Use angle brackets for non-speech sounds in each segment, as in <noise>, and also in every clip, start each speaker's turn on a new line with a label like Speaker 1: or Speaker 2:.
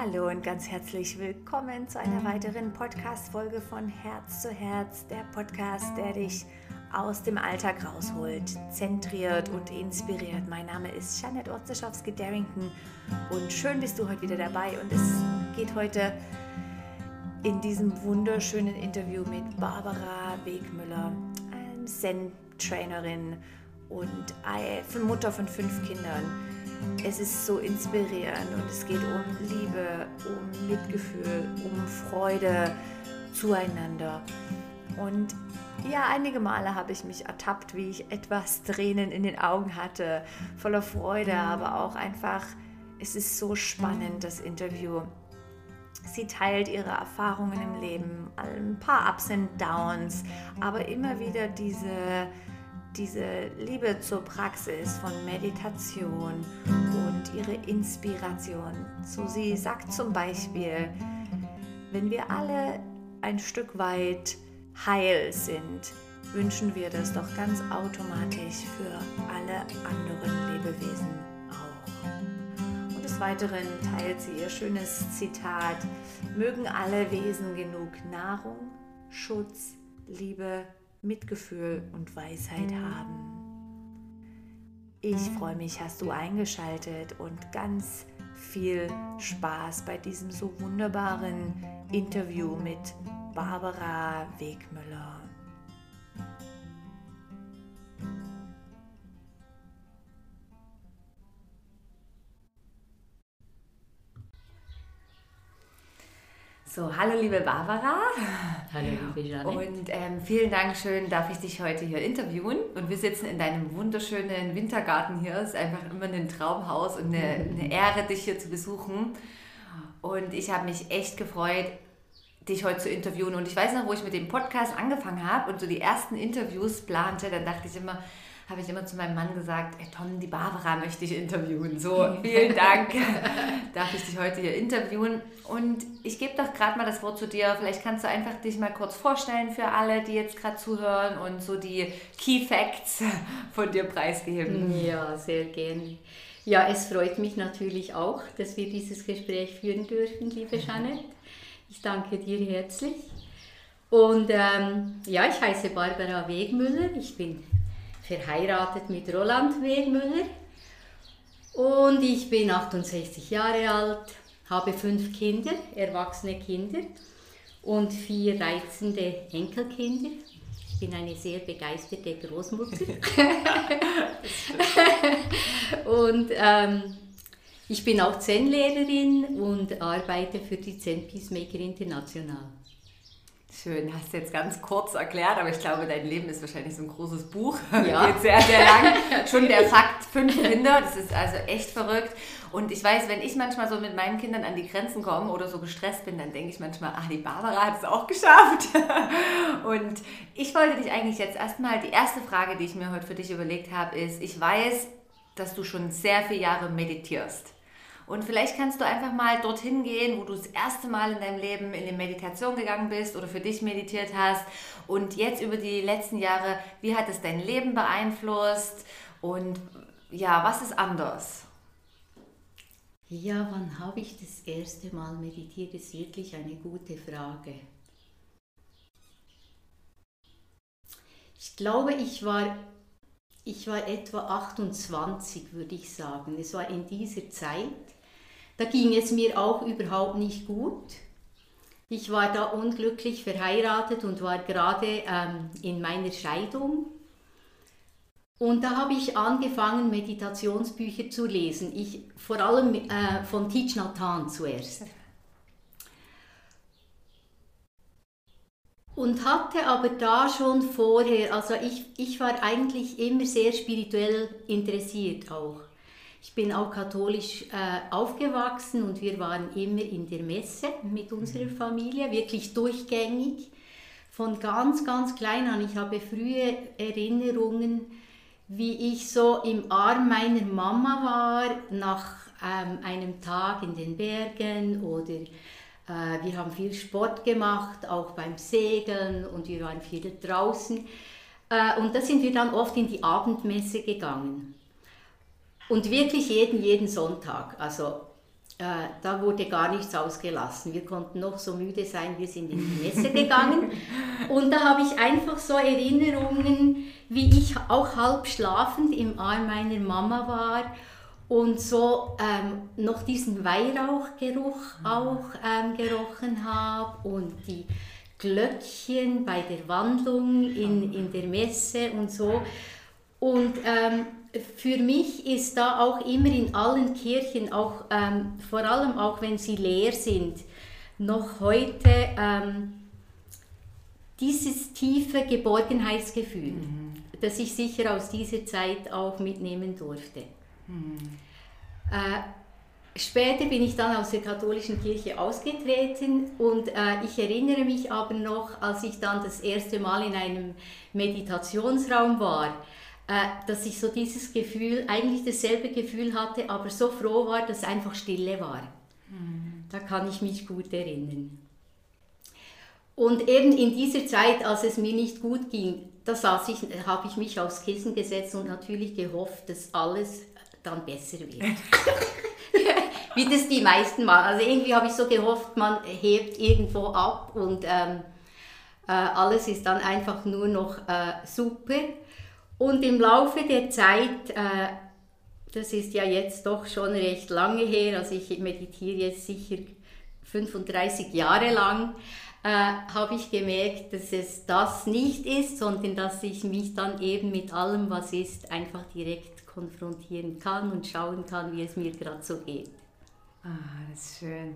Speaker 1: Hallo und ganz herzlich willkommen zu einer weiteren Podcast-Folge von Herz zu Herz, der Podcast, der dich aus dem Alltag rausholt, zentriert und inspiriert. Mein Name ist Janet Orzeschowski-Darrington und schön bist du heute wieder dabei. Und es geht heute in diesem wunderschönen Interview mit Barbara Wegmüller, Zen-Trainerin und Mutter von fünf Kindern es ist so inspirierend und es geht um Liebe, um Mitgefühl, um Freude zueinander. Und ja, einige Male habe ich mich ertappt, wie ich etwas Tränen in den Augen hatte, voller Freude, aber auch einfach, es ist so spannend, das Interview. Sie teilt ihre Erfahrungen im Leben, ein paar Ups und Downs, aber immer wieder diese diese Liebe zur Praxis von Meditation und ihre Inspiration. So sie sagt zum Beispiel, wenn wir alle ein Stück weit heil sind, wünschen wir das doch ganz automatisch für alle anderen Lebewesen auch. Und des Weiteren teilt sie ihr schönes Zitat, mögen alle Wesen genug Nahrung, Schutz, Liebe, Mitgefühl und Weisheit haben. Ich freue mich, hast du eingeschaltet und ganz viel Spaß bei diesem so wunderbaren Interview mit Barbara Wegmüller. So, hallo liebe Barbara.
Speaker 2: Hallo liebe Janet.
Speaker 1: Und ähm, vielen Dank schön, darf ich dich heute hier interviewen. Und wir sitzen in deinem wunderschönen Wintergarten hier. Es ist einfach immer ein Traumhaus und eine, eine Ehre, dich hier zu besuchen. Und ich habe mich echt gefreut, dich heute zu interviewen. Und ich weiß noch, wo ich mit dem Podcast angefangen habe und so die ersten Interviews plante, dann dachte ich immer, habe ich immer zu meinem Mann gesagt, hey Tom, die Barbara möchte ich interviewen. So, vielen Dank, <laughs> darf ich dich heute hier interviewen. Und ich gebe doch gerade mal das Wort zu dir. Vielleicht kannst du einfach dich mal kurz vorstellen für alle, die jetzt gerade zuhören und so die Key Facts von dir preisgeben.
Speaker 2: Ja, sehr gerne. Ja, es freut mich natürlich auch, dass wir dieses Gespräch führen dürfen, liebe <laughs> Janet. Ich danke dir herzlich. Und ähm, ja, ich heiße Barbara Wegmüller. Ich bin verheiratet mit Roland Wegmüller und ich bin 68 Jahre alt, habe fünf Kinder, erwachsene Kinder und vier reizende Enkelkinder. Ich bin eine sehr begeisterte Großmutter. <laughs> und ähm, ich bin auch Zen-Lehrerin und arbeite für die Zen Peacemaker International.
Speaker 1: Schön, hast du jetzt ganz kurz erklärt, aber ich glaube, dein Leben ist wahrscheinlich so ein großes Buch. Ja. <laughs> Geht sehr, sehr lang. Schon der Fakt, fünf Kinder, das ist also echt verrückt. Und ich weiß, wenn ich manchmal so mit meinen Kindern an die Grenzen komme oder so gestresst bin, dann denke ich manchmal, ach, die Barbara hat es auch geschafft. <laughs> Und ich wollte dich eigentlich jetzt erstmal, die erste Frage, die ich mir heute für dich überlegt habe, ist, ich weiß, dass du schon sehr viele Jahre meditierst. Und vielleicht kannst du einfach mal dorthin gehen, wo du das erste Mal in deinem Leben in die Meditation gegangen bist oder für dich meditiert hast. Und jetzt über die letzten Jahre, wie hat es dein Leben beeinflusst? Und ja, was ist anders?
Speaker 2: Ja, wann habe ich das erste Mal meditiert? Ist wirklich eine gute Frage. Ich glaube, ich war, ich war etwa 28, würde ich sagen. Es war in dieser Zeit. Da ging es mir auch überhaupt nicht gut. Ich war da unglücklich verheiratet und war gerade ähm, in meiner Scheidung. Und da habe ich angefangen, Meditationsbücher zu lesen. Ich, vor allem äh, von Thich Nhat Hanh zuerst. Und hatte aber da schon vorher, also ich, ich war eigentlich immer sehr spirituell interessiert auch. Ich bin auch katholisch äh, aufgewachsen und wir waren immer in der Messe mit unserer mhm. Familie, wirklich durchgängig. Von ganz, ganz klein an. Ich habe frühe Erinnerungen, wie ich so im Arm meiner Mama war, nach ähm, einem Tag in den Bergen oder äh, wir haben viel Sport gemacht, auch beim Segeln und wir waren viel draußen. Äh, und da sind wir dann oft in die Abendmesse gegangen. Und wirklich jeden, jeden Sonntag. Also äh, da wurde gar nichts ausgelassen. Wir konnten noch so müde sein, wir sind in die Messe gegangen. <laughs> Und da habe ich einfach so Erinnerungen, wie ich auch halb schlafend im Arm meiner Mama war und so ähm, noch diesen Weihrauchgeruch auch ähm, gerochen habe und die Glöckchen bei der Wandlung in, in der Messe und so. Und ähm, für mich ist da auch immer in allen Kirchen, auch ähm, vor allem auch wenn sie leer sind, noch heute ähm, dieses tiefe Geborgenheitsgefühl, mhm. das ich sicher aus dieser Zeit auch mitnehmen durfte. Mhm. Äh, später bin ich dann aus der katholischen Kirche ausgetreten und äh, ich erinnere mich aber noch, als ich dann das erste Mal in einem Meditationsraum war, dass ich so dieses Gefühl, eigentlich dasselbe Gefühl hatte, aber so froh war, dass einfach Stille war. Mhm. Da kann ich mich gut erinnern. Und eben in dieser Zeit, als es mir nicht gut ging, da ich, habe ich mich aufs Kissen gesetzt und natürlich gehofft, dass alles dann besser wird. <laughs> Wie das die meisten machen. Also irgendwie habe ich so gehofft, man hebt irgendwo ab und ähm, äh, alles ist dann einfach nur noch äh, super. Und im Laufe der Zeit, äh, das ist ja jetzt doch schon recht lange her, also ich meditiere jetzt sicher 35 Jahre lang, äh, habe ich gemerkt, dass es das nicht ist, sondern dass ich mich dann eben mit allem, was ist, einfach direkt konfrontieren kann und schauen kann, wie es mir gerade so geht.
Speaker 1: Ah, das ist schön.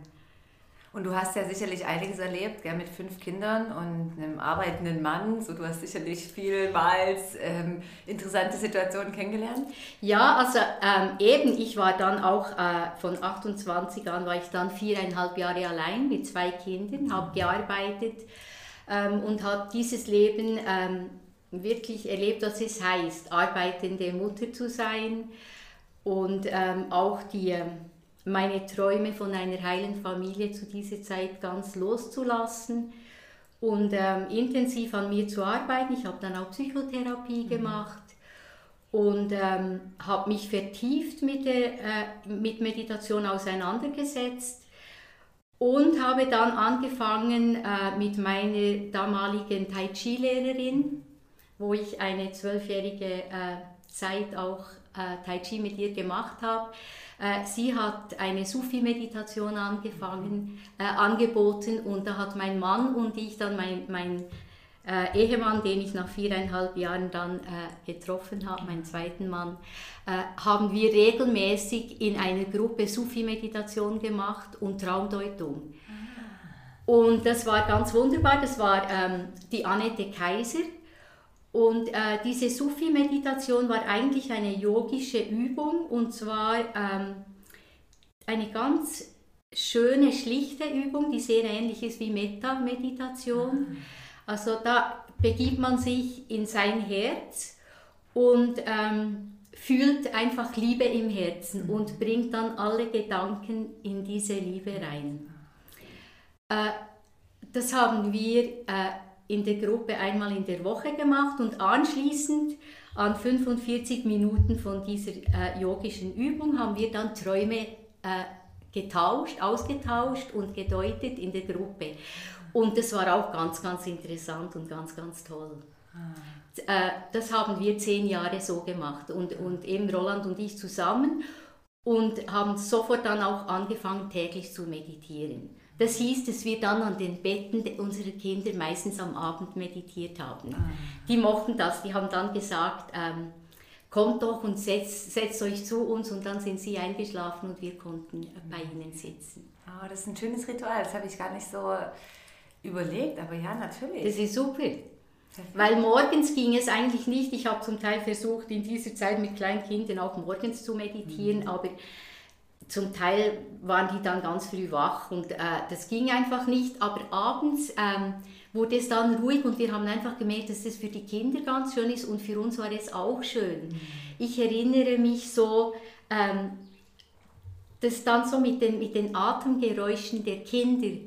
Speaker 1: Und du hast ja sicherlich einiges erlebt, gell, mit fünf Kindern und einem arbeitenden Mann. So, du hast sicherlich vielmals ähm, interessante Situationen kennengelernt.
Speaker 2: Ja, also ähm, eben, ich war dann auch äh, von 28 an, war ich dann viereinhalb Jahre allein mit zwei Kindern, habe gearbeitet ähm, und habe dieses Leben ähm, wirklich erlebt, was es heißt, arbeitende Mutter zu sein und ähm, auch die ähm, meine Träume von einer heilen Familie zu dieser Zeit ganz loszulassen und ähm, intensiv an mir zu arbeiten. Ich habe dann auch Psychotherapie mhm. gemacht und ähm, habe mich vertieft mit, der, äh, mit Meditation auseinandergesetzt und habe dann angefangen äh, mit meiner damaligen Tai Chi-Lehrerin, wo ich eine zwölfjährige äh, Zeit auch äh, Tai Chi mit ihr gemacht habe äh, sie hat eine Sufi-Meditation angefangen, äh, angeboten und da hat mein Mann und ich dann mein, mein äh, Ehemann, den ich nach viereinhalb Jahren dann äh, getroffen habe, meinen zweiten Mann, äh, haben wir regelmäßig in einer Gruppe Sufi-Meditation gemacht und Traumdeutung. Ah. Und das war ganz wunderbar. Das war ähm, die Annette Kaiser. Und äh, diese Sufi-Meditation war eigentlich eine yogische Übung und zwar ähm, eine ganz schöne, schlichte Übung, die sehr ähnlich ist wie Metta-Meditation. Mhm. Also da begibt man sich in sein Herz und ähm, fühlt einfach Liebe im Herzen mhm. und bringt dann alle Gedanken in diese Liebe rein. Äh, das haben wir äh, in der Gruppe einmal in der Woche gemacht und anschließend an 45 Minuten von dieser äh, yogischen Übung haben wir dann Träume äh, getauscht, ausgetauscht und gedeutet in der Gruppe. Und das war auch ganz, ganz interessant und ganz, ganz toll. Ah. Äh, das haben wir zehn Jahre so gemacht und, und eben Roland und ich zusammen und haben sofort dann auch angefangen, täglich zu meditieren. Das hieß, dass wir dann an den Betten unserer Kinder meistens am Abend meditiert haben. Ah. Die mochten das, die haben dann gesagt, ähm, kommt doch und setzt, setzt euch zu uns und dann sind sie eingeschlafen und wir konnten bei ihnen sitzen.
Speaker 1: Oh, das ist ein schönes Ritual, das habe ich gar nicht so überlegt, aber ja, natürlich.
Speaker 2: Das ist super. Weil morgens ging es eigentlich nicht. Ich habe zum Teil versucht, in dieser Zeit mit kleinen Kindern auch morgens zu meditieren, mhm. aber zum Teil waren die dann ganz früh wach und äh, das ging einfach nicht. Aber abends ähm, wurde es dann ruhig und wir haben einfach gemerkt, dass das für die Kinder ganz schön ist und für uns war es auch schön. Mhm. Ich erinnere mich so, ähm, dass dann so mit den, mit den Atemgeräuschen der Kinder,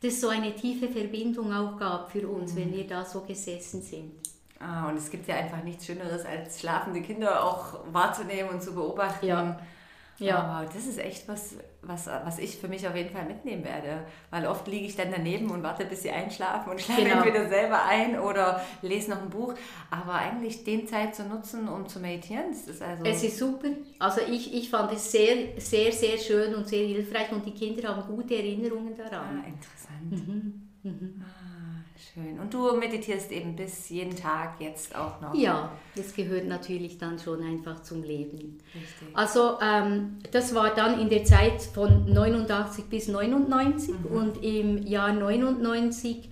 Speaker 2: das so eine tiefe Verbindung auch gab für uns, mhm. wenn wir da so gesessen sind.
Speaker 1: Ah, und es gibt ja einfach nichts Schöneres, als schlafende Kinder auch wahrzunehmen und zu beobachten. Ja Ja. Oh, das ist echt was, was, was ich für mich auf jeden Fall mitnehmen werde. Weil oft liege ich dann daneben und warte, bis sie einschlafen und schlafe genau. entweder selber ein oder lese noch ein Buch. Aber eigentlich den Zeit zu nutzen, um zu meditieren, das ist also...
Speaker 2: Es ist super. Also ich, ich fand es sehr, sehr, sehr schön und sehr hilfreich und die Kinder haben gute Erinnerungen daran.
Speaker 1: Ah, interessant. Mhm. Mhm. Schön. Und du meditierst eben bis jeden Tag jetzt auch noch?
Speaker 2: Ja, das gehört natürlich dann schon einfach zum Leben. Richtig. Also ähm, das war dann in der Zeit von 89 bis 99 mhm. und im Jahr 99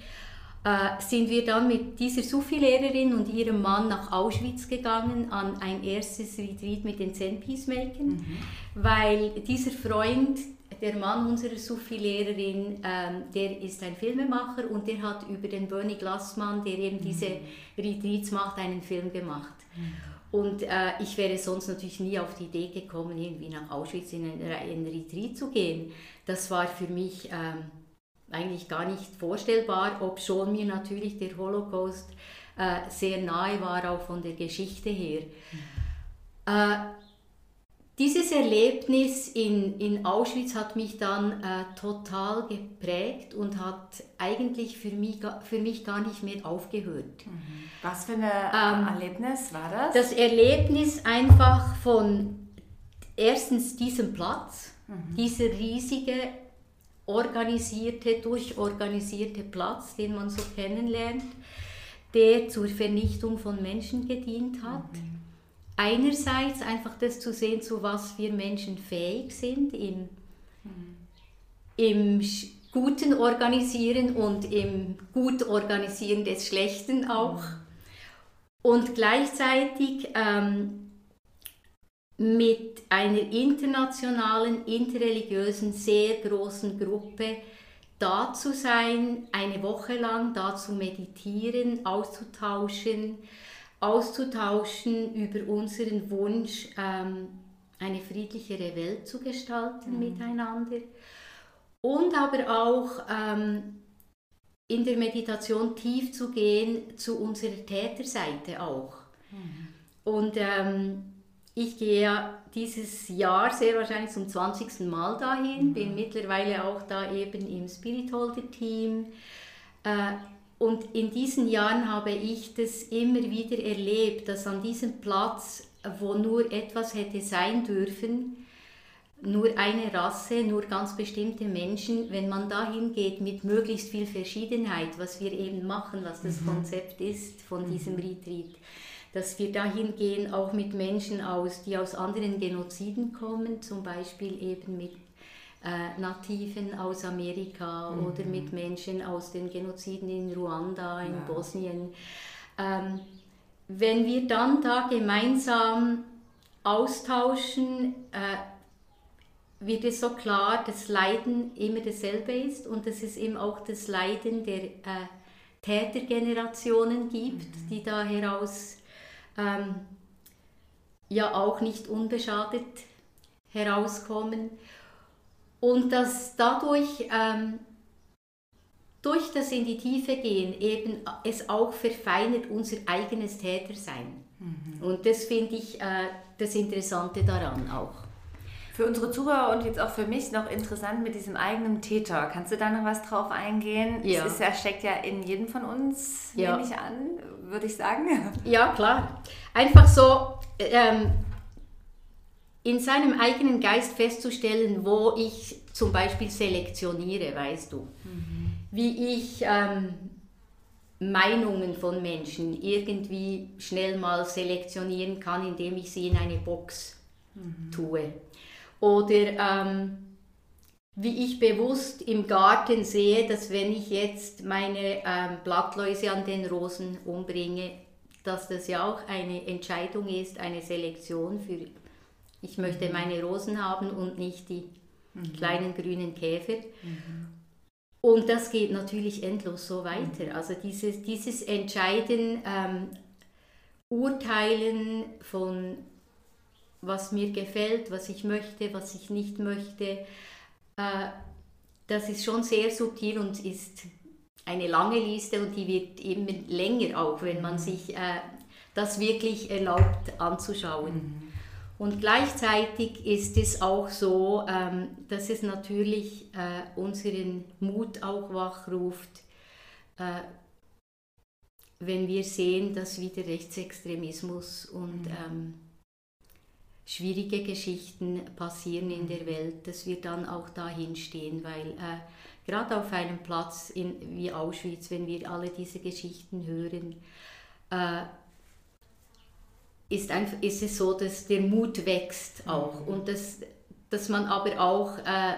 Speaker 2: äh, sind wir dann mit dieser Sufi-Lehrerin und ihrem Mann nach Auschwitz gegangen an ein erstes Retreat mit den Zen Peacemakern, mhm. weil dieser Freund der Mann unserer Sufi-Lehrerin, ähm, der ist ein Filmemacher und der hat über den Bernie Glassmann, der eben diese mhm. Retreats macht, einen Film gemacht. Mhm. Und äh, ich wäre sonst natürlich nie auf die Idee gekommen, irgendwie nach Auschwitz in ein, ein Retreat zu gehen. Das war für mich ähm, eigentlich gar nicht vorstellbar, ob schon mir natürlich der Holocaust äh, sehr nahe war, auch von der Geschichte her. Mhm. Äh, dieses Erlebnis in, in Auschwitz hat mich dann äh, total geprägt und hat eigentlich für mich, für mich gar nicht mehr aufgehört. Mhm.
Speaker 1: Was für ein ähm, Erlebnis war das?
Speaker 2: Das Erlebnis einfach von erstens diesem Platz, mhm. dieser riesige, organisierte, durchorganisierte Platz, den man so kennenlernt, der zur Vernichtung von Menschen gedient hat. Mhm einerseits einfach das zu sehen, zu was wir Menschen fähig sind im, im guten Organisieren und im gut Organisieren des Schlechten auch. Und gleichzeitig ähm, mit einer internationalen, interreligiösen, sehr großen Gruppe da zu sein, eine Woche lang da zu meditieren, auszutauschen, auszutauschen über unseren Wunsch, ähm, eine friedlichere Welt zu gestalten mhm. miteinander und aber auch ähm, in der Meditation tief zu gehen zu unserer Täterseite auch. Mhm. Und ähm, ich gehe dieses Jahr sehr wahrscheinlich zum 20. Mal dahin, mhm. bin mittlerweile auch da eben im Spiritholder-Team. Äh, und in diesen Jahren habe ich das immer wieder erlebt, dass an diesem Platz, wo nur etwas hätte sein dürfen, nur eine Rasse, nur ganz bestimmte Menschen, wenn man dahin geht mit möglichst viel Verschiedenheit, was wir eben machen, was das mhm. Konzept ist von mhm. diesem Retreat, dass wir dahin gehen auch mit Menschen aus, die aus anderen Genoziden kommen, zum Beispiel eben mit äh, Nativen aus Amerika mhm. oder mit Menschen aus den Genoziden in Ruanda, in ja. Bosnien. Ähm, wenn wir dann da gemeinsam austauschen, äh, wird es so klar, dass Leiden immer dasselbe ist und dass es eben auch das Leiden der äh, Tätergenerationen gibt, mhm. die da heraus ähm, ja auch nicht unbeschadet herauskommen und dass dadurch ähm, durch das in die Tiefe gehen eben es auch verfeinert unser eigenes Tätersein. Mhm. Und das finde ich äh, das Interessante daran auch.
Speaker 1: Für unsere Zuhörer und jetzt auch für mich noch interessant mit diesem eigenen Täter. Kannst du da noch was drauf eingehen? Ja. Es ist ja, steckt ja in jedem von uns, ja. nehme ich an, würde ich sagen.
Speaker 2: Ja, klar. Einfach so, ähm, in seinem eigenen Geist festzustellen, wo ich zum Beispiel selektioniere, weißt du. Mhm. Wie ich ähm, Meinungen von Menschen irgendwie schnell mal selektionieren kann, indem ich sie in eine Box mhm. tue. Oder ähm, wie ich bewusst im Garten sehe, dass wenn ich jetzt meine ähm, Blattläuse an den Rosen umbringe, dass das ja auch eine Entscheidung ist, eine Selektion für ich möchte meine Rosen haben und nicht die mhm. kleinen grünen Käfer. Mhm. Und das geht natürlich endlos so weiter. Also dieses, dieses Entscheiden, ähm, Urteilen von was mir gefällt, was ich möchte, was ich nicht möchte, äh, das ist schon sehr subtil und ist eine lange Liste und die wird immer länger auch, wenn man mhm. sich äh, das wirklich erlaubt anzuschauen. Mhm. Und gleichzeitig ist es auch so, ähm, dass es natürlich äh, unseren Mut auch wachruft, äh, wenn wir sehen, dass wieder Rechtsextremismus und mhm. ähm, schwierige Geschichten passieren in der Welt, dass wir dann auch dahin stehen, weil äh, gerade auf einem Platz in, wie Auschwitz, wenn wir alle diese Geschichten hören, äh, ist, einfach, ist es so, dass der Mut wächst auch mhm. und dass, dass man aber auch äh,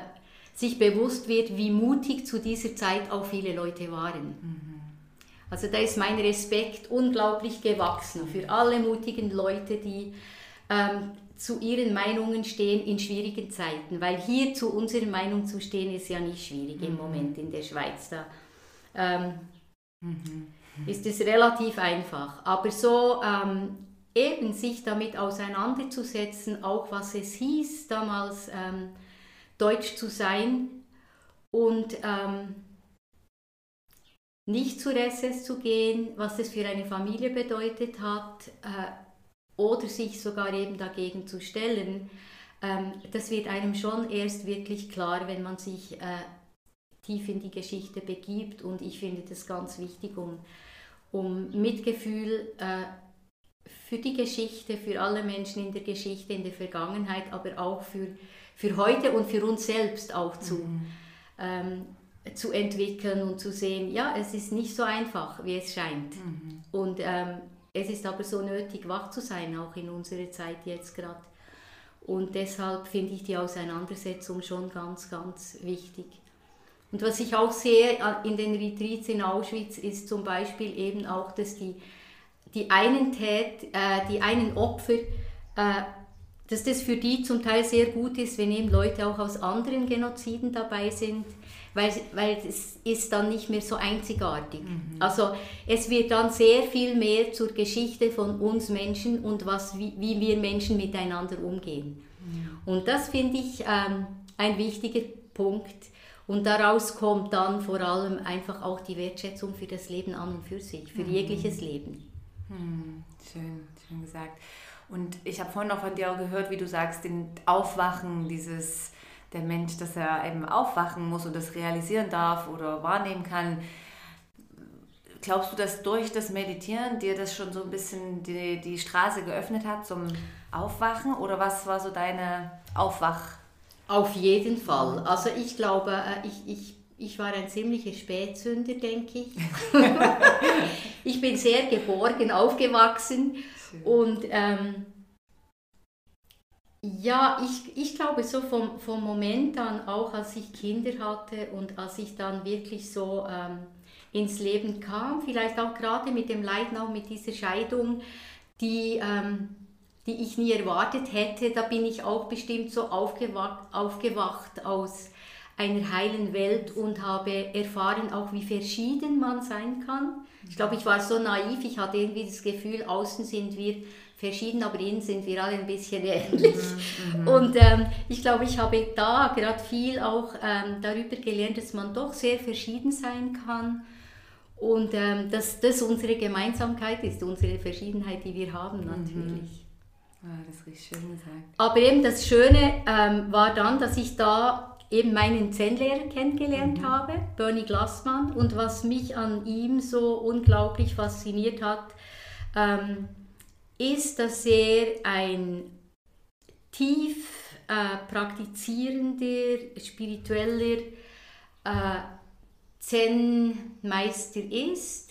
Speaker 2: sich bewusst wird, wie mutig zu dieser Zeit auch viele Leute waren. Mhm. Also da ist mein Respekt unglaublich gewachsen für alle mutigen Leute, die ähm, zu ihren Meinungen stehen in schwierigen Zeiten, weil hier zu unserer Meinung zu stehen ist ja nicht schwierig mhm. im Moment in der Schweiz. Da ähm, mhm. ist es relativ einfach. Aber so ähm, eben sich damit auseinanderzusetzen, auch was es hieß, damals ähm, deutsch zu sein und ähm, nicht zur SS zu gehen, was es für eine Familie bedeutet hat äh, oder sich sogar eben dagegen zu stellen, ähm, das wird einem schon erst wirklich klar, wenn man sich äh, tief in die Geschichte begibt. Und ich finde das ganz wichtig, um, um Mitgefühl äh, für die Geschichte, für alle Menschen in der Geschichte, in der Vergangenheit, aber auch für, für heute und für uns selbst auch zu, mhm. ähm, zu entwickeln und zu sehen, ja, es ist nicht so einfach, wie es scheint. Mhm. Und ähm, es ist aber so nötig, wach zu sein, auch in unserer Zeit jetzt gerade. Und deshalb finde ich die Auseinandersetzung schon ganz, ganz wichtig. Und was ich auch sehe in den Retreats in Auschwitz ist zum Beispiel eben auch, dass die die einen Tät, äh, die einen Opfer, äh, dass das für die zum Teil sehr gut ist, wenn eben Leute auch aus anderen Genoziden dabei sind, weil, weil es ist dann nicht mehr so einzigartig. Mhm. Also es wird dann sehr viel mehr zur Geschichte von uns Menschen und was, wie, wie wir Menschen miteinander umgehen. Mhm. Und das finde ich ähm, ein wichtiger Punkt. Und daraus kommt dann vor allem einfach auch die Wertschätzung für das Leben an und für sich, für mhm. jegliches Leben.
Speaker 1: Hm, schön, schön gesagt. Und ich habe vorhin noch von dir auch gehört, wie du sagst, den Aufwachen, dieses, der Mensch, dass er eben aufwachen muss und das realisieren darf oder wahrnehmen kann. Glaubst du, dass durch das Meditieren dir das schon so ein bisschen die, die Straße geöffnet hat zum Aufwachen? Oder was war so deine Aufwach?
Speaker 2: Auf jeden Fall. Also ich glaube, äh, ich, ich ich war ein ziemlicher Spätsünder, denke ich. <laughs> ich bin sehr geborgen aufgewachsen Schön. und ähm, ja, ich, ich glaube so vom, vom Moment an, auch als ich Kinder hatte und als ich dann wirklich so ähm, ins Leben kam, vielleicht auch gerade mit dem Leiden, auch mit dieser Scheidung, die, ähm, die ich nie erwartet hätte, da bin ich auch bestimmt so aufgewacht, aufgewacht aus einer heilen Welt und habe erfahren auch, wie verschieden man sein kann. Ich glaube, ich war so naiv, ich hatte irgendwie das Gefühl, außen sind wir verschieden, aber innen sind wir alle ein bisschen ähnlich. Mhm, mhm. und ähm, ich glaube, ich habe da gerade viel auch ähm, darüber gelernt, dass man doch sehr verschieden sein kann und ähm, dass das unsere Gemeinsamkeit ist, unsere Verschiedenheit, die wir haben natürlich. Mhm.
Speaker 1: Ah, das ist richtig schön gesagt.
Speaker 2: Aber eben das Schöne ähm, war dann, dass ich da eben meinen Zen-Lehrer kennengelernt mhm. habe, Bernie Glassmann. Und was mich an ihm so unglaublich fasziniert hat, ähm, ist, dass er ein tief äh, praktizierender, spiritueller äh, Zen-Meister ist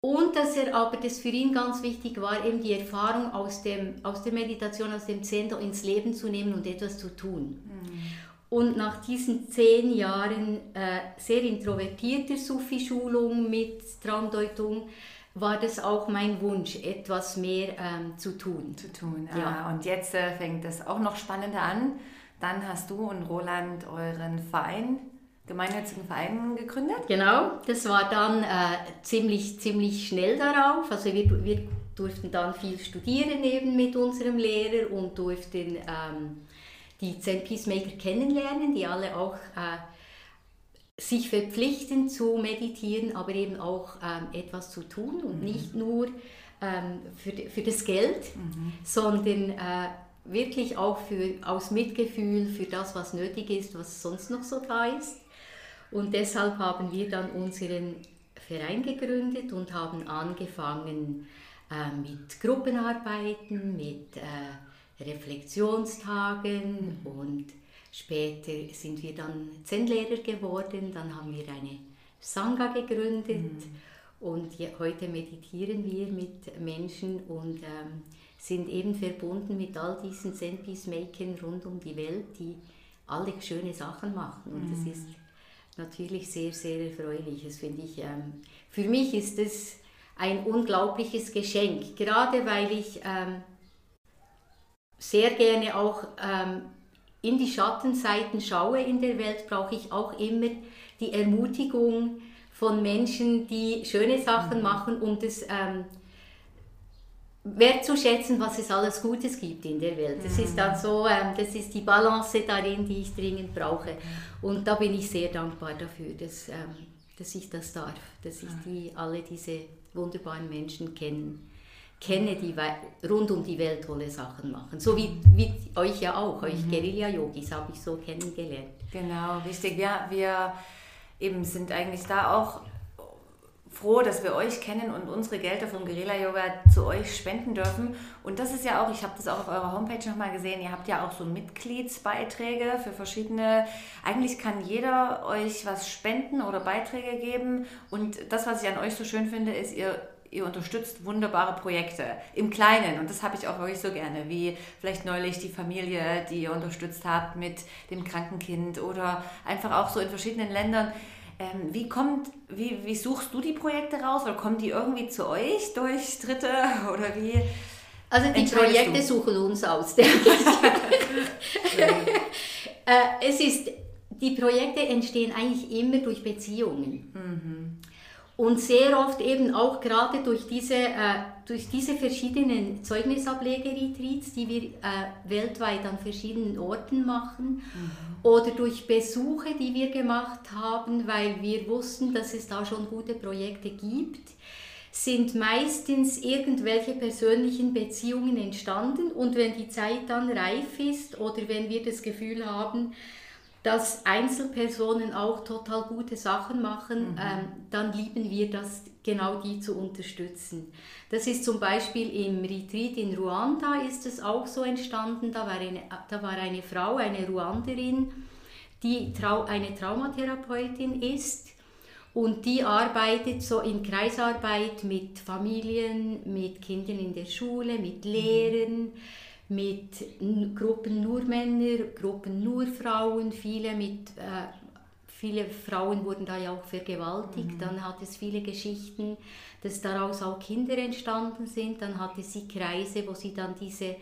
Speaker 2: und dass er aber, das für ihn ganz wichtig war, eben die Erfahrung aus, dem, aus der Meditation, aus dem Zen ins Leben zu nehmen und etwas zu tun. Mhm. Und nach diesen zehn Jahren äh, sehr introvertierter Sufi-Schulung mit Traumdeutung war das auch mein Wunsch, etwas mehr ähm, zu tun.
Speaker 1: Zu tun, ja. Ah, und jetzt äh, fängt es auch noch spannender an. Dann hast du und Roland euren Verein, gemeinnützigen Verein gegründet.
Speaker 2: Genau, das war dann äh, ziemlich, ziemlich schnell darauf. Also wir, wir durften dann viel studieren eben mit unserem Lehrer und durften... Ähm, die Zen Peacemaker kennenlernen, die alle auch äh, sich verpflichten zu meditieren, aber eben auch ähm, etwas zu tun und mhm. nicht nur ähm, für, für das Geld, mhm. sondern äh, wirklich auch für, aus Mitgefühl für das, was nötig ist, was sonst noch so da ist. Und deshalb haben wir dann unseren Verein gegründet und haben angefangen äh, mit Gruppenarbeiten, mit äh, Reflexionstagen und später sind wir dann Zen-Lehrer geworden, dann haben wir eine Sangha gegründet mhm. und heute meditieren wir mit Menschen und ähm, sind eben verbunden mit all diesen Zen-Peacemakern rund um die Welt, die alle schöne Sachen machen und mhm. das ist natürlich sehr, sehr erfreulich. Das finde ich, ähm, für mich ist es ein unglaubliches Geschenk, gerade weil ich ähm, sehr gerne auch ähm, in die Schattenseiten schaue in der Welt, brauche ich auch immer die Ermutigung von Menschen, die schöne Sachen mhm. machen, um das ähm, wertzuschätzen, was es alles Gutes gibt in der Welt. Das ist dann so, ähm, das ist die Balance darin, die ich dringend brauche. Und da bin ich sehr dankbar dafür, dass, ähm, dass ich das darf, dass ich die, alle diese wunderbaren Menschen kennen, kenne, die rund um die Welt tolle Sachen machen. So wie, wie euch ja auch, euch mhm. Guerilla-Yogis habe ich so kennengelernt.
Speaker 1: Genau, richtig. Ja, wir eben sind eigentlich da auch froh, dass wir euch kennen und unsere Gelder vom Guerilla Yoga zu euch spenden dürfen. Und das ist ja auch, ich habe das auch auf eurer Homepage nochmal gesehen, ihr habt ja auch so Mitgliedsbeiträge für verschiedene, eigentlich kann jeder euch was spenden oder Beiträge geben. Und das, was ich an euch so schön finde, ist, ihr ihr unterstützt wunderbare Projekte im Kleinen und das habe ich auch wirklich so gerne, wie vielleicht neulich die Familie, die ihr unterstützt habt mit dem kranken Kind oder einfach auch so in verschiedenen Ländern. Ähm, wie, kommt, wie, wie suchst du die Projekte raus oder kommen die irgendwie zu euch durch Dritte oder wie?
Speaker 2: Also die Projekte du? suchen uns aus, denke ich. <laughs> äh, es ist, die Projekte entstehen eigentlich immer durch Beziehungen. Mhm. Und sehr oft eben auch gerade durch diese, äh, durch diese verschiedenen Zeugnisablegeretreats, die wir äh, weltweit an verschiedenen Orten machen, mhm. oder durch Besuche, die wir gemacht haben, weil wir wussten, dass es da schon gute Projekte gibt, sind meistens irgendwelche persönlichen Beziehungen entstanden. Und wenn die Zeit dann reif ist oder wenn wir das Gefühl haben, dass Einzelpersonen auch total gute Sachen machen, mhm. ähm, dann lieben wir das, genau die zu unterstützen. Das ist zum Beispiel im Retreat in Ruanda ist es auch so entstanden. Da war eine, da war eine Frau, eine Ruanderin, die Trau eine Traumatherapeutin ist und die arbeitet so in Kreisarbeit mit Familien, mit Kindern in der Schule, mit Lehrern. Mhm mit Gruppen nur Männer, Gruppen nur Frauen, viele mit äh, viele Frauen wurden da ja auch vergewaltigt. Mhm. Dann hat es viele Geschichten, dass daraus auch Kinder entstanden sind. Dann hatte sie Kreise, wo sie dann diese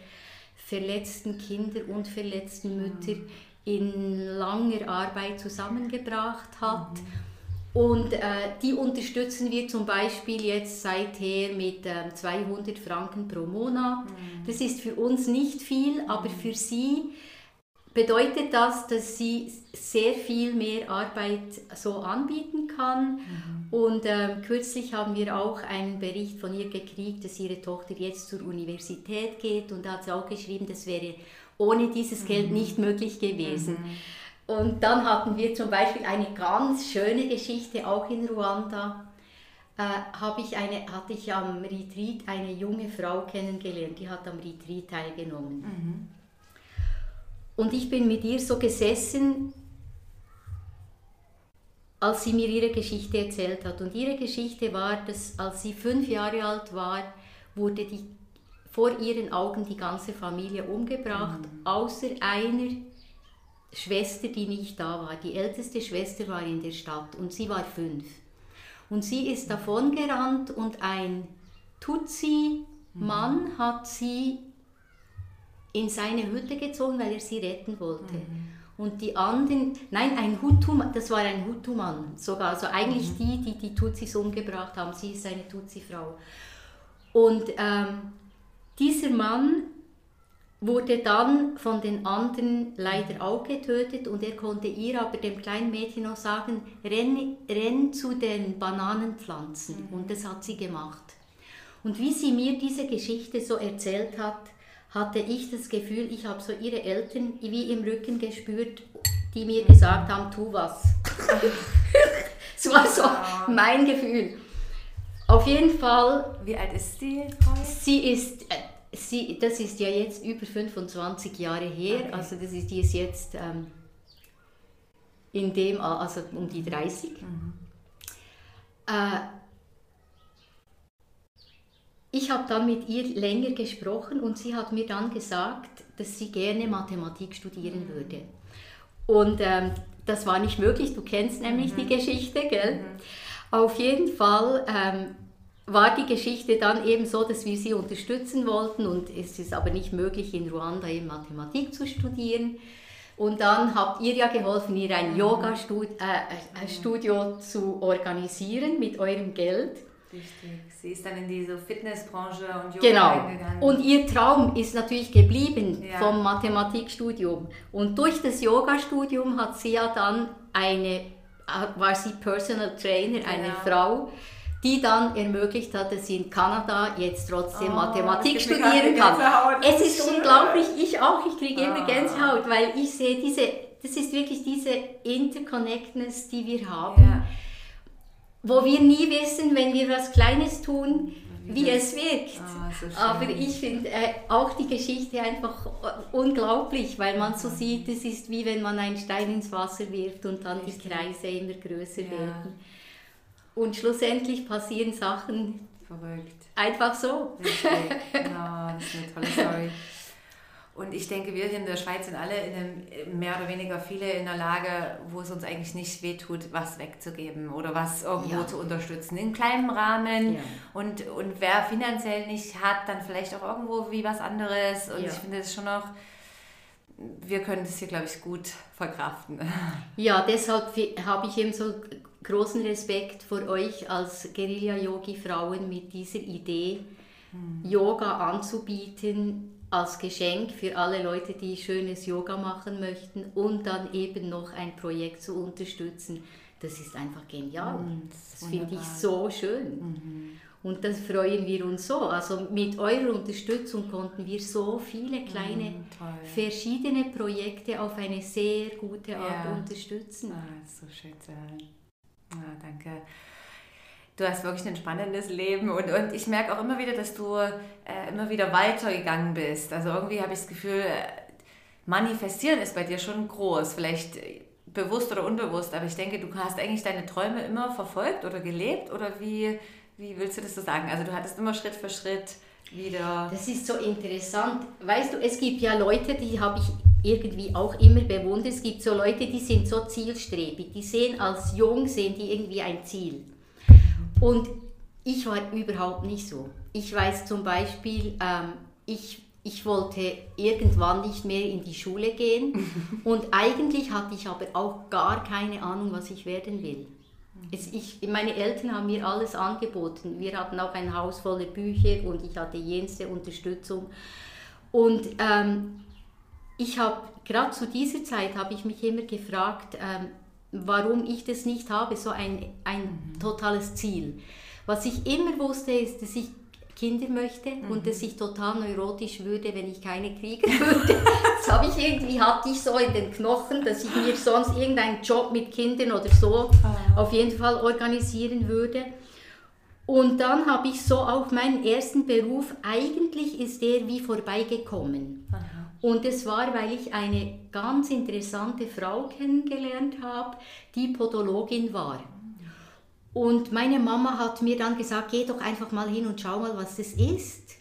Speaker 2: verletzten Kinder und verletzten Mütter mhm. in langer Arbeit zusammengebracht hat. Mhm. Und äh, die unterstützen wir zum Beispiel jetzt seither mit äh, 200 Franken pro Monat. Mhm. Das ist für uns nicht viel, aber mhm. für sie bedeutet das, dass sie sehr viel mehr Arbeit so anbieten kann. Mhm. Und äh, kürzlich haben wir auch einen Bericht von ihr gekriegt, dass ihre Tochter jetzt zur Universität geht und da hat sie auch geschrieben, das wäre ohne dieses Geld mhm. nicht möglich gewesen. Mhm. Und dann hatten wir zum Beispiel eine ganz schöne Geschichte auch in Ruanda. Äh, ich eine, hatte ich am Retreat eine junge Frau kennengelernt, die hat am Retreat teilgenommen. Mhm. Und ich bin mit ihr so gesessen, als sie mir ihre Geschichte erzählt hat. Und ihre Geschichte war, dass als sie fünf Jahre alt war, wurde die, vor ihren Augen die ganze Familie umgebracht, mhm. außer einer, Schwester, die nicht da war. Die älteste Schwester war in der Stadt und sie war fünf. Und sie ist davon gerannt und ein Tutsi-Mann mhm. hat sie in seine Hütte gezogen, weil er sie retten wollte. Mhm. Und die anderen, nein, ein Hutu, das war ein Hutu-Mann sogar, also eigentlich mhm. die, die die Tutsis umgebracht haben. Sie ist eine Tutsi-Frau. Und ähm, dieser Mann wurde dann von den anderen leider auch getötet und er konnte ihr aber dem kleinen Mädchen noch sagen, renn, renn zu den Bananenpflanzen mhm. und das hat sie gemacht. Und wie sie mir diese Geschichte so erzählt hat, hatte ich das Gefühl, ich habe so ihre Eltern wie im Rücken gespürt, die mir gesagt haben, tu was. <laughs> das war so mein Gefühl. Auf jeden Fall.
Speaker 1: Wie alt ist
Speaker 2: Frau? Sie ist, äh, sie, das ist ja jetzt über 25 Jahre her, okay. also das ist, die ist jetzt ähm, in dem, also um die 30. Mhm. Äh, ich habe dann mit ihr länger gesprochen und sie hat mir dann gesagt, dass sie gerne Mathematik studieren mhm. würde. Und ähm, das war nicht möglich, du kennst nämlich mhm. die Geschichte, gell? Mhm. Auf jeden Fall ähm, war die Geschichte dann eben so, dass wir sie unterstützen wollten und es ist aber nicht möglich, in Ruanda eben Mathematik zu studieren. Und dann habt ihr ja geholfen, ihr ein. Yoga-Studio äh, äh zu organisieren mit eurem Geld.
Speaker 1: Richtig. Sie ist dann in diese Fitnessbranche und
Speaker 2: Yoga genau. gegangen. Und ihr Traum ist natürlich geblieben ja. vom Mathematikstudium. Und durch das Yoga-Studium hat sie ja dann eine, war sie Personal Trainer, eine genau. Frau, die dann ermöglicht hat, dass sie in Kanada jetzt trotzdem oh, Mathematik studieren kann. Es ist schön. unglaublich, ich auch, ich kriege immer ah. Gänsehaut, weil ich sehe diese, das ist wirklich diese Interconnectedness, die wir haben. Ja wo wir nie wissen, wenn wir was Kleines tun, wie es wirkt. Ah, so Aber ich finde äh, auch die Geschichte einfach unglaublich, weil man so sieht, es ist wie wenn man einen Stein ins Wasser wirft und dann Richtig. die Kreise immer größer ja. werden. Und schlussendlich passieren Sachen
Speaker 1: Verrückt.
Speaker 2: einfach so. <laughs>
Speaker 1: Ja, das ist eine tolle Story. Und ich denke, wir hier in der Schweiz sind alle in einem, mehr oder weniger viele in der Lage, wo es uns eigentlich nicht wehtut, was wegzugeben oder was irgendwo ja. zu unterstützen. In kleinem Rahmen. Ja. Und, und wer finanziell nicht hat, dann vielleicht auch irgendwo wie was anderes. Und ja. ich finde es schon noch, wir können das hier, glaube ich, gut verkraften.
Speaker 2: Ja, deshalb habe ich eben so großen Respekt vor euch als Guerilla-Yogi-Frauen mit dieser Idee, hm. Yoga anzubieten als Geschenk für alle Leute, die schönes Yoga machen möchten und dann eben noch ein Projekt zu unterstützen. Das ist einfach genial. Mhm, das, das finde ich so schön. Mhm. Und das freuen wir uns so. Also mit eurer Unterstützung konnten wir so viele kleine mhm, verschiedene Projekte auf eine sehr gute Art ja. unterstützen.
Speaker 1: Ah, so schön zu hören. Ah, danke du hast wirklich ein spannendes Leben und, und ich merke auch immer wieder, dass du äh, immer wieder weitergegangen bist. Also irgendwie habe ich das Gefühl, manifestieren ist bei dir schon groß, vielleicht bewusst oder unbewusst, aber ich denke, du hast eigentlich deine Träume immer verfolgt oder gelebt oder wie, wie willst du das so sagen? Also du hattest immer Schritt für Schritt wieder...
Speaker 2: Das ist so interessant. Weißt du, es gibt ja Leute, die habe ich irgendwie auch immer bewundert. Es gibt so Leute, die sind so zielstrebig. Die sehen als jung, sehen die irgendwie ein Ziel. Und ich war überhaupt nicht so. Ich weiß zum Beispiel, ähm, ich, ich wollte irgendwann nicht mehr in die Schule gehen <laughs> und eigentlich hatte ich aber auch gar keine Ahnung, was ich werden will. Es, ich, meine Eltern haben mir alles angeboten. Wir hatten auch ein Haus voller Bücher und ich hatte jenste Unterstützung. Und ähm, ich habe, gerade zu dieser Zeit, habe ich mich immer gefragt, ähm, warum ich das nicht habe, so ein, ein mhm. totales Ziel. Was ich immer wusste, ist, dass ich Kinder möchte mhm. und dass ich total neurotisch würde, wenn ich keine kriegen würde. <laughs> das habe ich irgendwie, hatte ich so in den Knochen, dass ich mir sonst irgendeinen Job mit Kindern oder so ah. auf jeden Fall organisieren würde. Und dann habe ich so auf meinen ersten Beruf, eigentlich ist der wie vorbeigekommen. Aha. Und es war, weil ich eine ganz interessante Frau kennengelernt habe, die Podologin war. Und meine Mama hat mir dann gesagt, geh doch einfach mal hin und schau mal, was das ist.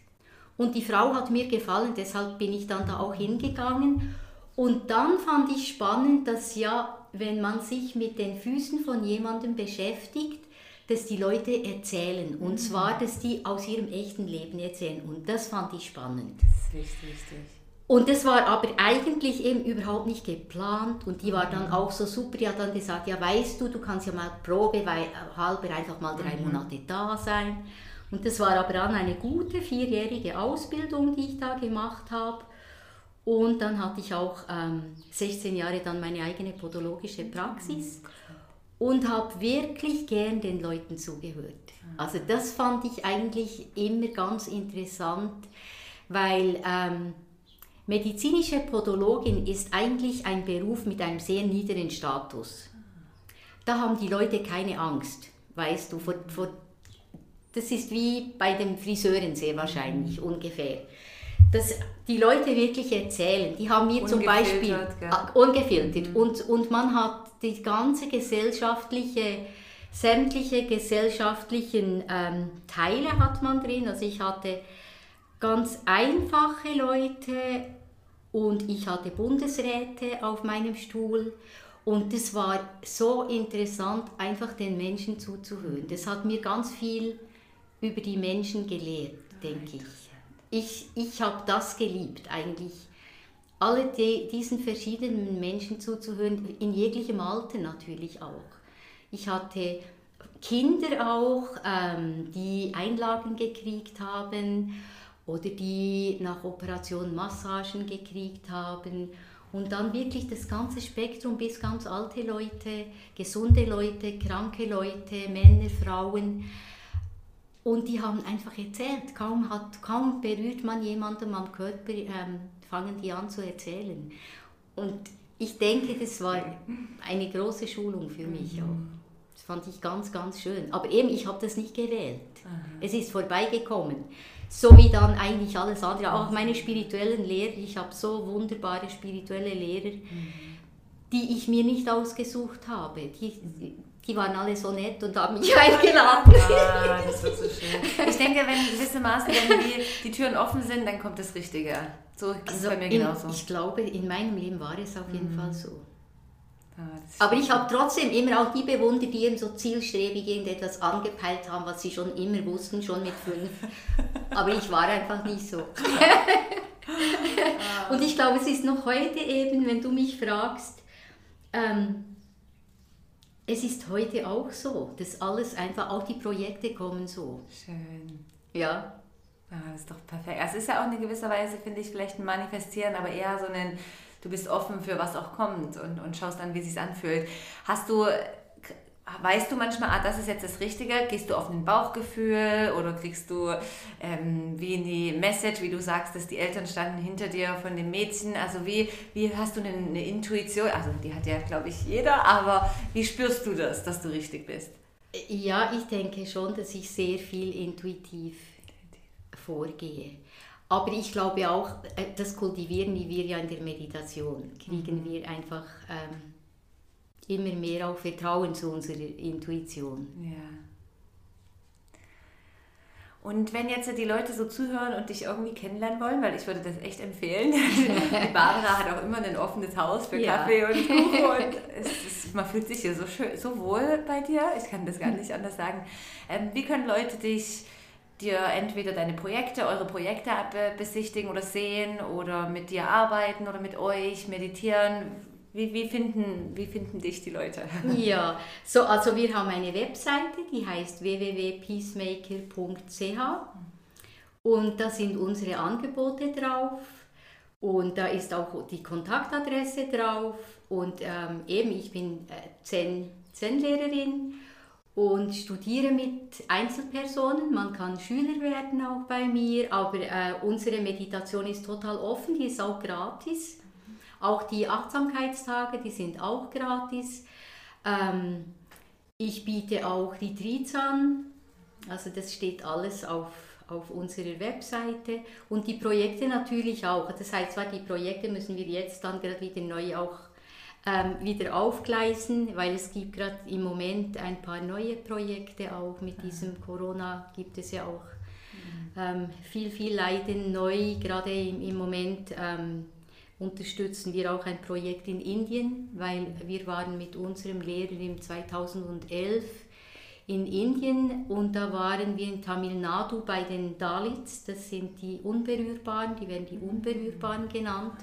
Speaker 2: Und die Frau hat mir gefallen, deshalb bin ich dann da auch hingegangen. Und dann fand ich spannend, dass ja, wenn man sich mit den Füßen von jemandem beschäftigt, dass die Leute erzählen. Und mhm. zwar, dass die aus ihrem echten Leben erzählen. Und das fand ich spannend.
Speaker 1: Das ist richtig, richtig.
Speaker 2: Und das war aber eigentlich eben überhaupt nicht geplant und die war dann auch so super, die hat dann gesagt, ja weißt du, du kannst ja mal Probe weil, halber einfach mal drei mhm. Monate da sein. Und das war aber dann eine gute vierjährige Ausbildung, die ich da gemacht habe. Und dann hatte ich auch ähm, 16 Jahre dann meine eigene podologische Praxis mhm. und habe wirklich gern den Leuten zugehört. Also das fand ich eigentlich immer ganz interessant weil ähm, medizinische Podologin ist eigentlich ein Beruf mit einem sehr niederen Status. Da haben die Leute keine Angst, weißt du, vor, vor, das ist wie bei den Friseuren sehr wahrscheinlich ungefähr dass die Leute wirklich erzählen. Die haben mir zum Beispiel gell? Ah, ungefiltert mhm. und, und man hat die ganze gesellschaftliche, sämtliche gesellschaftlichen ähm, Teile hat man drin. Also ich hatte ganz einfache Leute und ich hatte Bundesräte auf meinem Stuhl. Und es war so interessant, einfach den Menschen zuzuhören. Das hat mir ganz viel über die Menschen gelehrt, denke ich ich, ich habe das geliebt eigentlich. Alle die, diesen verschiedenen Menschen zuzuhören, in jeglichem Alter natürlich auch. Ich hatte Kinder auch, ähm, die Einlagen gekriegt haben oder die nach Operation Massagen gekriegt haben. Und dann wirklich das ganze Spektrum bis ganz alte Leute, gesunde Leute, kranke Leute, Männer, Frauen. Und die haben einfach erzählt. Kaum, hat, kaum berührt man jemanden am Körper, ähm, fangen die an zu erzählen. Und ich denke, das war eine große Schulung für mich mhm. auch. Das fand ich ganz, ganz schön. Aber eben, ich habe das nicht gewählt. Aha. Es ist vorbeigekommen. So wie dann eigentlich alles andere. Auch meine spirituellen Lehrer. Ich habe so wunderbare spirituelle Lehrer, mhm. die ich mir nicht ausgesucht habe. Die, die waren alle so nett und haben mich eingeladen.
Speaker 1: Ah, das wird so schön. Ich denke, wenn gewissermaßen, wenn die, die Türen offen sind, dann kommt das Richtige. So ist also bei mir genauso.
Speaker 2: In, ich glaube, in meinem Leben war es auf jeden mhm. Fall so. Ah, Aber ich habe trotzdem immer auch die bewundert, die eben so zielstrebig irgendetwas angepeilt haben, was sie schon immer wussten, schon mit fünf. <laughs> Aber ich war einfach nicht so. Ah. Und ich glaube, es ist noch heute eben, wenn du mich fragst, ähm, es ist heute auch so, dass alles einfach, auch die Projekte kommen so.
Speaker 1: Schön.
Speaker 2: Ja.
Speaker 1: Ah, das ist doch perfekt. Also es ist ja auch in gewisser Weise, finde ich, vielleicht ein Manifestieren, aber eher so ein, du bist offen für was auch kommt und, und schaust dann, wie es sich anfühlt. Hast du weißt du manchmal, ah, das ist jetzt das Richtige? Gehst du auf ein Bauchgefühl oder kriegst du ähm, wie in die Message, wie du sagst, dass die Eltern standen hinter dir von dem Mädchen? Also wie, wie hast du eine, eine Intuition? Also die hat ja, glaube ich, jeder, aber wie spürst du das, dass du richtig bist?
Speaker 2: Ja, ich denke schon, dass ich sehr viel intuitiv vorgehe. Aber ich glaube auch, äh, das kultivieren wir ja in der Meditation, kriegen mhm. wir einfach... Ähm, immer mehr auch Vertrauen zu unserer Intuition.
Speaker 1: Ja. Und wenn jetzt die Leute so zuhören und dich irgendwie kennenlernen wollen, weil ich würde das echt empfehlen. <laughs> Die Barbara hat auch immer ein offenes Haus für ja. Kaffee und Kuchen <laughs> und es ist, man fühlt sich hier so, schön, so wohl bei dir. Ich kann das gar nicht anders sagen. Ähm, wie können Leute dich dir entweder deine Projekte, eure Projekte besichtigen oder sehen oder mit dir arbeiten oder mit euch meditieren? Wie, wie, finden, wie finden dich die Leute? <laughs>
Speaker 2: Ja, so, also wir haben eine Webseite, die heißt www.peacemaker.ch und da sind unsere Angebote drauf und da ist auch die Kontaktadresse drauf und ähm, eben ich bin äh, Zen, Zen-Lehrerin und studiere mit Einzelpersonen. Man kann Schüler werden auch bei mir, aber äh, unsere Meditation ist total offen, die ist auch gratis. Auch die Achtsamkeitstage, die sind auch gratis. Ähm, ich biete auch Retreats an, also das steht alles auf, auf unserer Webseite und die Projekte natürlich auch. Das heißt zwar, die Projekte müssen wir jetzt dann gerade wieder neu auch ähm, wieder aufgleisen, weil es gibt gerade im Moment ein paar neue Projekte auch. Mit diesem Corona gibt es ja auch mhm. ähm, viel, viel Leiden neu, gerade im, im Moment. Ähm, unterstützen wir auch ein Projekt in Indien, weil wir waren mit unserem Lehrer im 2011 in Indien und da waren wir in Tamil Nadu bei den Dalits, das sind die Unberührbaren, die werden die Unberührbaren genannt.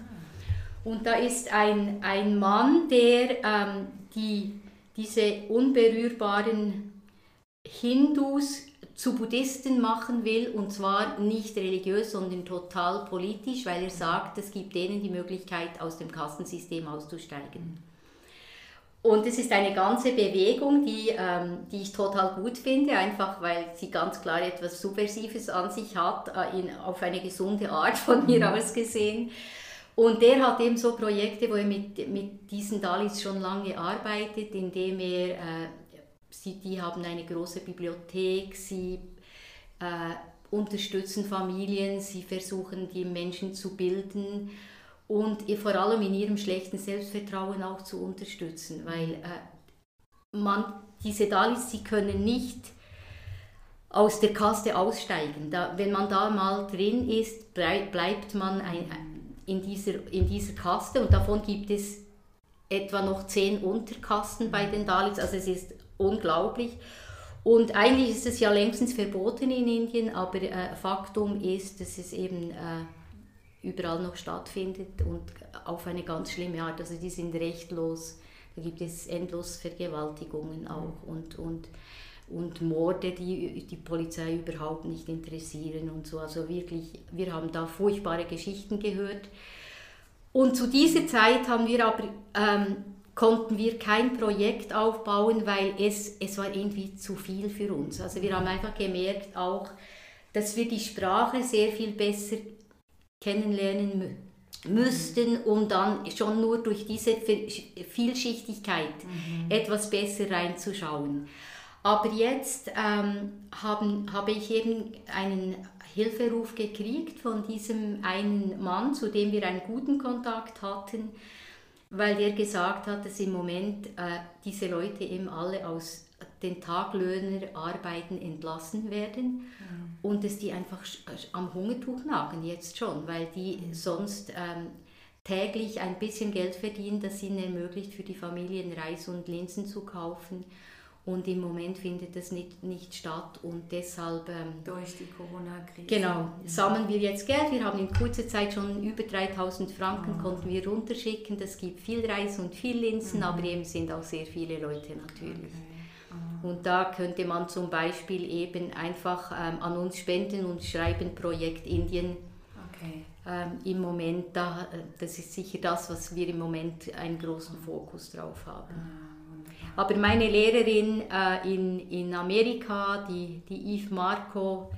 Speaker 2: Und da ist ein, ein Mann, der ähm, die, diese unberührbaren Hindus zu Buddhisten machen will und zwar nicht religiös, sondern total politisch, weil er sagt, es gibt denen die Möglichkeit, aus dem Kastensystem auszusteigen. und es ist eine ganze Bewegung, die, ähm, die ich total gut finde, einfach weil sie ganz klar etwas Subversives an sich hat, äh, in, auf eine gesunde Art von mir mhm. aus gesehen. Und der hat eben so Projekte, wo er mit, mit diesen Dalits schon lange arbeitet, indem er, äh, sie, die haben eine große Bibliothek, sie äh, unterstützen Familien, sie versuchen die Menschen zu bilden und vor allem in ihrem schlechten Selbstvertrauen auch zu unterstützen, weil äh, man, diese Dalits, sie können nicht aus der Kaste aussteigen. Da, wenn man da mal drin ist, bleibt man ein, in, dieser, in dieser Kaste und davon gibt es etwa noch zehn Unterkasten bei den Dalits, also es ist unglaublich. Und eigentlich ist es ja längstens verboten in Indien, aber äh, Faktum ist, dass es eben äh, überall noch stattfindet und auf eine ganz schlimme Art. Also die sind rechtlos. Da gibt es endlos Vergewaltigungen auch und, und, und Morde, die die Polizei überhaupt nicht interessieren und so. Also wirklich, wir haben da furchtbare Geschichten gehört. Und zu dieser Zeit haben wir aber, ähm, konnten wir kein Projekt aufbauen, weil es, es war irgendwie zu viel für uns. Also wir haben einfach gemerkt auch, dass wir die Sprache sehr viel besser kennenlernen müssten, um dann schon nur durch diese Vielschichtigkeit mhm. etwas besser reinzuschauen. Aber jetzt ähm, haben, habe ich eben einen Hilferuf gekriegt von diesem einen Mann, zu dem wir einen guten Kontakt hatten, weil der gesagt hat, dass im Moment äh, diese Leute eben alle aus den Taglöhnerarbeiten entlassen werden mhm. und dass die einfach am Hungertuch nagen jetzt schon, weil die mhm. sonst ähm, täglich ein bisschen Geld verdienen, das ihnen ermöglicht, für die Familien Reis und Linsen zu kaufen. Und im Moment findet das nicht, nicht statt und deshalb... Ähm,
Speaker 1: Durch die Corona-Krise.
Speaker 2: Genau, mhm. sammeln wir jetzt Geld. Wir haben in kurzer Zeit schon über 3000 Franken, oh. konnten wir runterschicken. Das gibt viel Reis und viel Linsen, mhm. aber eben sind auch sehr viele Leute natürlich. Okay. Und da könnte man zum Beispiel eben einfach ähm, an uns spenden und schreiben Projekt Indien. Okay. Ähm, Im Moment, da, äh, das ist sicher das, was wir im Moment einen großen Fokus drauf haben. Aber meine Lehrerin äh, in, in Amerika, die, die Yves Marco,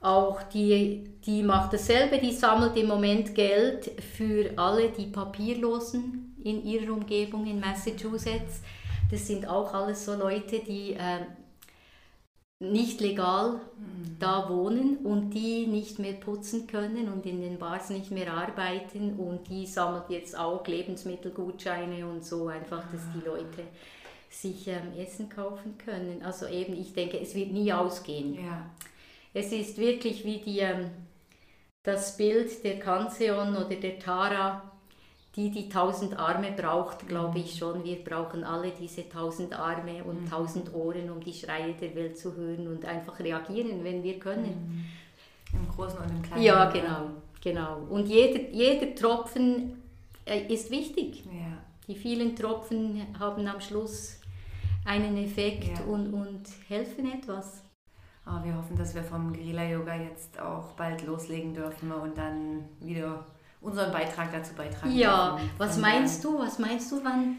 Speaker 2: auch die, die macht dasselbe, die sammelt im Moment Geld für alle die Papierlosen in ihrer Umgebung in Massachusetts das sind auch alles so Leute, die äh, nicht legal mhm. da wohnen und die nicht mehr putzen können und in den Bars nicht mehr arbeiten und die sammelt jetzt auch Lebensmittelgutscheine und so einfach, dass die ah. Leute sich ähm, Essen kaufen können. Also eben, ich denke, es wird nie ausgehen. Ja. Es ist wirklich wie die, ähm, das Bild der Kanzeon oder der Tara, die die tausend Arme braucht, glaube ich schon. Wir brauchen alle diese tausend Arme und mhm. tausend Ohren, um die Schreie der Welt zu hören und einfach reagieren, wenn wir können.
Speaker 1: Mhm. Im Großen und im Kleinen.
Speaker 2: Ja, genau, genau. Und jeder, jeder Tropfen äh, ist wichtig. Ja. Die vielen Tropfen haben am Schluss einen Effekt ja. und, und helfen etwas.
Speaker 1: Oh, wir hoffen, dass wir vom Guerilla-Yoga jetzt auch bald loslegen dürfen und dann wieder unseren Beitrag dazu beitragen.
Speaker 2: Ja, was meinst du? Was meinst du, wann?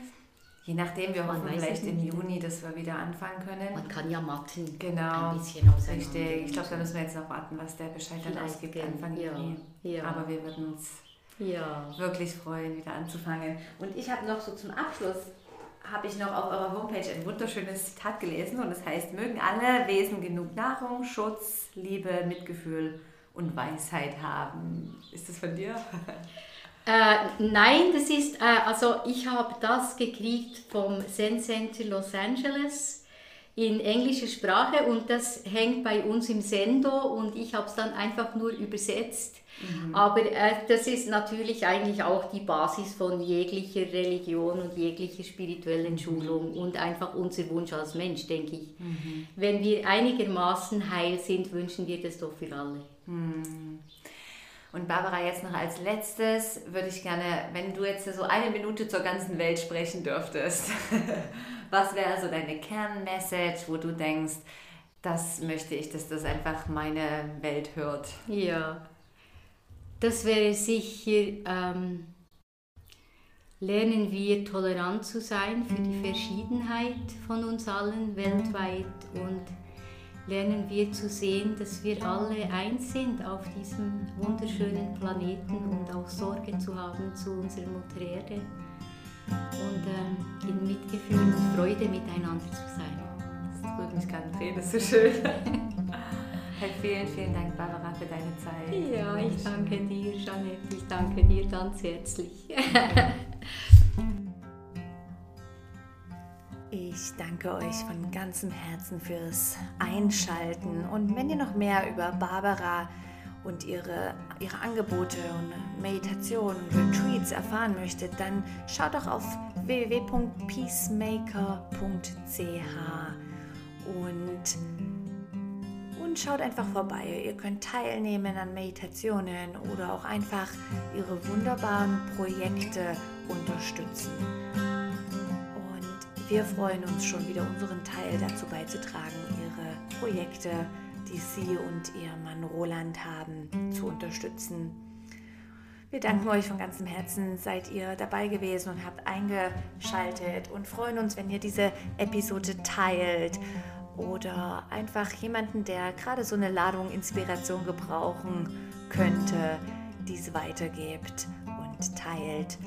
Speaker 1: Je nachdem, wir hoffen vielleicht im Juni, dass wir wieder anfangen können.
Speaker 2: Man kann ja matten.
Speaker 1: Genau. Ein bisschen Richtig. Ich glaube, da müssen wir jetzt noch warten, was der Bescheid dann ausgibt Anfang ja. Juni. Ja. Aber wir würden uns ja. wirklich freuen, wieder anzufangen. Und ich habe noch so zum Abschluss habe ich noch auf eurer Homepage ein wunderschönes Zitat gelesen und es das heißt, mögen alle Wesen genug Nahrung, Schutz, Liebe, Mitgefühl und Weisheit haben. Ist das von dir? <laughs>
Speaker 2: Äh, nein, das ist, äh, also ich habe das gekriegt vom Zen Center Los Angeles in englischer Sprache und das hängt bei uns im Sendo und ich habe es dann einfach nur übersetzt. Mhm. Aber äh, das ist natürlich eigentlich auch die Basis von jeglicher Religion und jeglicher spirituellen mhm. Schulung und einfach unser Wunsch als Mensch, denke ich. Mhm. Wenn wir einigermaßen heil sind, wünschen wir das doch für alle. Hm.
Speaker 1: Und Barbara, jetzt noch als letztes würde ich gerne, wenn du jetzt so eine Minute zur ganzen Welt sprechen dürftest, <laughs> was wäre so deine Kernmessage, wo du denkst, das möchte ich, dass das einfach meine Welt hört?
Speaker 2: Ja, das wäre sicher, ähm, lernen wir tolerant zu sein für die Verschiedenheit von uns allen weltweit und lernen wir zu sehen, dass wir alle eins sind auf diesem wunderschönen Planeten und auch Sorge zu haben zu unserer Mutter Erde und äh, in Mitgefühl und Freude miteinander zu sein.
Speaker 1: Das tut mich ganz weh, das ist so schön. <laughs> Hey, vielen, vielen Dank, Barbara, für deine Zeit.
Speaker 2: Ja, ich danke dir, Jeanette. Ich danke dir ganz herzlich. <laughs>
Speaker 1: Ich danke euch von ganzem Herzen fürs Einschalten. Und wenn ihr noch mehr über Barbara und ihre, ihre Angebote und Meditationen, Retreats erfahren möchtet, dann schaut doch auf www.peacemaker.ch und und schaut einfach vorbei. Ihr könnt teilnehmen an Meditationen oder auch einfach ihre wunderbaren Projekte unterstützen. Und wir freuen uns schon wieder unseren Teil dazu beizutragen, ihre Projekte, die sie und ihr Mann Roland haben, zu unterstützen. Wir danken euch von ganzem Herzen, seid ihr dabei gewesen und habt eingeschaltet und freuen uns, wenn ihr diese Episode teilt oder einfach jemanden, der gerade so eine Ladung Inspiration gebrauchen könnte, dies weitergebt und teilt.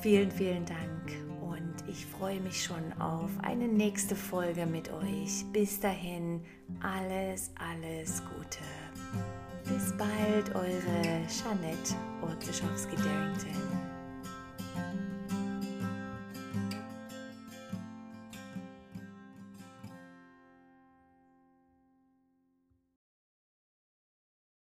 Speaker 1: Vielen, vielen Dank und ich freue mich schon auf eine nächste Folge mit euch. Bis dahin, alles, alles Gute. Bis bald, eure Jeanette Orzeschowski-Darrington.